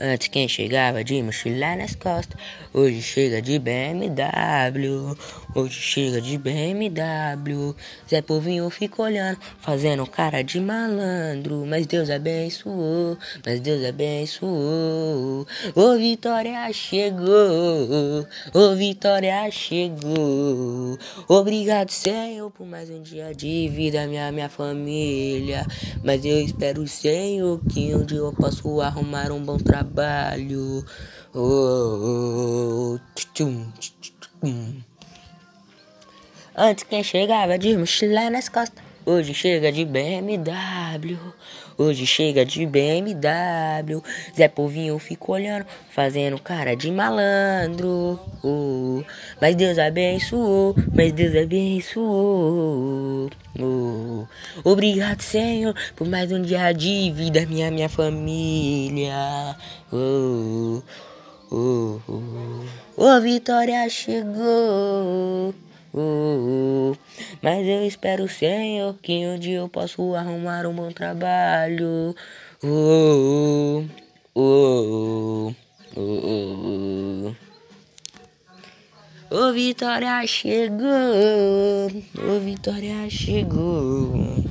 Antes quem chegava de mochila nas costas, hoje chega de BMW. Hoje chega de BMW. Zé Povinho fica olhando, fazendo cara de malandro. Mas Deus abençoou, mas Deus abençoou. Ô Vitória chegou, ô Vitória chegou. Obrigado, Senhor, por mais um dia de vida, minha, minha família. Mas eu espero, Senhor, que um dia eu possa arrumar um bom trabalho. Oh, oh. Tchum, tchum. Antes quem chegava de mochila nas costas, hoje chega de BMW. Hoje chega de BMW. Zé Povinho fica olhando, fazendo cara de malandro. Oh, mas Deus abençoou, mas Deus abençoou. Oh, obrigado, Senhor, por mais um dia de vida, minha, minha família. Oh, oh, oh. oh Vitória chegou. Mas eu espero, Senhor, que um dia eu possa arrumar um bom trabalho. Uh, uh, uh, O Vitória chegou, o Vitória chegou.